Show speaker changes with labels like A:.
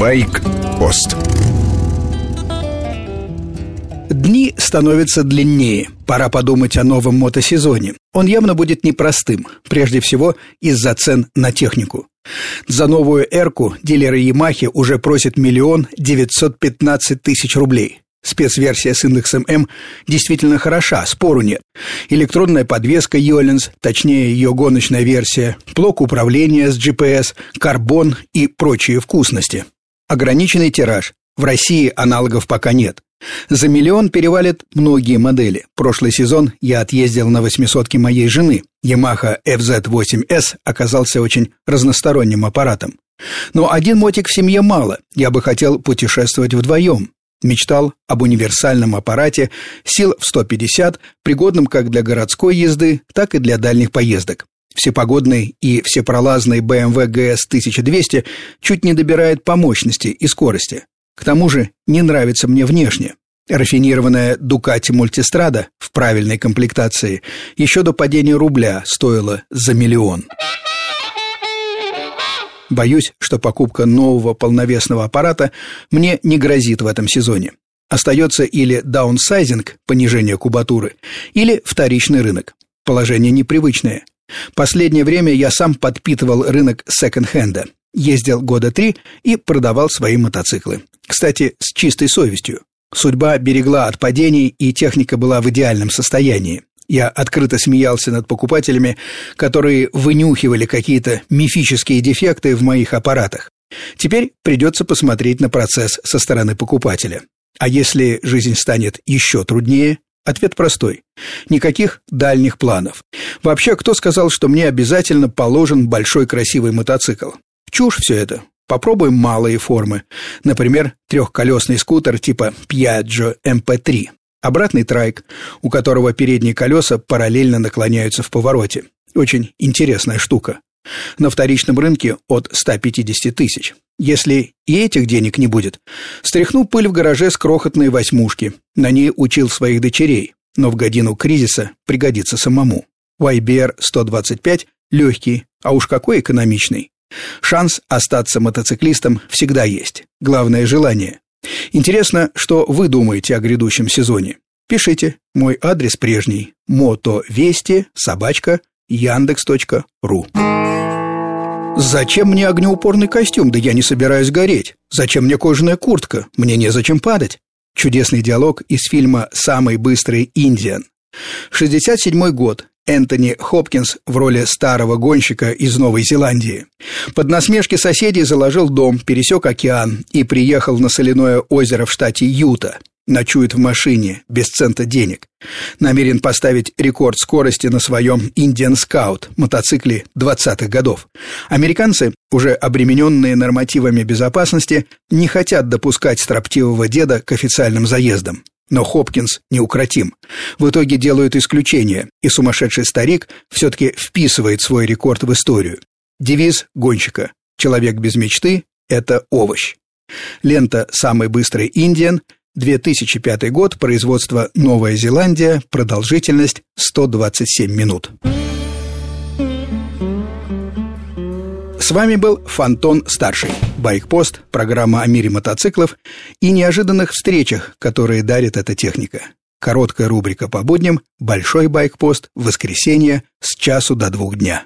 A: Байк-пост
B: Дни становятся длиннее. Пора подумать о новом мотосезоне. Он явно будет непростым, прежде всего из-за цен на технику. За новую «Эрку» дилеры «Ямахи» уже просят миллион девятьсот пятнадцать тысяч рублей. Спецверсия с индексом М действительно хороша, спору нет. Электронная подвеска Йоленс, точнее ее гоночная версия, блок управления с GPS, карбон и прочие вкусности. Ограниченный тираж. В России аналогов пока нет. За миллион перевалят многие модели. Прошлый сезон я отъездил на восьмисотке моей жены. Yamaha FZ8S оказался очень разносторонним аппаратом. Но один мотик в семье мало. Я бы хотел путешествовать вдвоем. Мечтал об универсальном аппарате сил в 150, пригодном как для городской езды, так и для дальних поездок. Всепогодный и всепролазный BMW GS 1200 чуть не добирает по мощности и скорости. К тому же не нравится мне внешне. Рафинированная Ducati Multistrada в правильной комплектации еще до падения рубля стоила за миллион. Боюсь, что покупка нового полновесного аппарата мне не грозит в этом сезоне. Остается или даунсайзинг, понижение кубатуры, или вторичный рынок. Положение непривычное. Последнее время я сам подпитывал рынок секонд-хенда. Ездил года три и продавал свои мотоциклы. Кстати, с чистой совестью. Судьба берегла от падений, и техника была в идеальном состоянии. Я открыто смеялся над покупателями, которые вынюхивали какие-то мифические дефекты в моих аппаратах. Теперь придется посмотреть на процесс со стороны покупателя. А если жизнь станет еще труднее? Ответ простой. Никаких дальних планов. Вообще, кто сказал, что мне обязательно положен большой красивый мотоцикл? Чушь все это. Попробуем малые формы. Например, трехколесный скутер типа Piaggio MP3. Обратный трайк, у которого передние колеса параллельно наклоняются в повороте. Очень интересная штука. На вторичном рынке от 150 тысяч. Если и этих денег не будет, стряхну пыль в гараже с крохотной восьмушки. На ней учил своих дочерей, но в годину кризиса пригодится самому. YBR 125 легкий, а уж какой экономичный. Шанс остаться мотоциклистом всегда есть. Главное – желание. Интересно, что вы думаете о грядущем сезоне. Пишите. Мой адрес прежний. мотовести собачка яндекс.ру Зачем мне огнеупорный костюм? Да я не собираюсь гореть. Зачем мне кожаная куртка? Мне незачем падать. Чудесный диалог из фильма «Самый быстрый Индиан». 67 год. Энтони Хопкинс в роли старого гонщика из Новой Зеландии. Под насмешки соседей заложил дом, пересек океан и приехал на соляное озеро в штате Юта. Ночует в машине, без цента денег. Намерен поставить рекорд скорости на своем Indian Scout, мотоцикле 20-х годов. Американцы, уже обремененные нормативами безопасности, не хотят допускать строптивого деда к официальным заездам. Но Хопкинс неукротим. В итоге делают исключение, и сумасшедший старик все-таки вписывает свой рекорд в историю. Девиз гонщика «Человек без мечты – это овощ». Лента «Самый быстрый Индиан» 2005 год, производство Новая Зеландия, продолжительность 127 минут. С вами был Фантон Старший, Байкпост, программа о мире мотоциклов и неожиданных встречах, которые дарит эта техника. Короткая рубрика по будням, большой байкпост, воскресенье с часу до двух дня.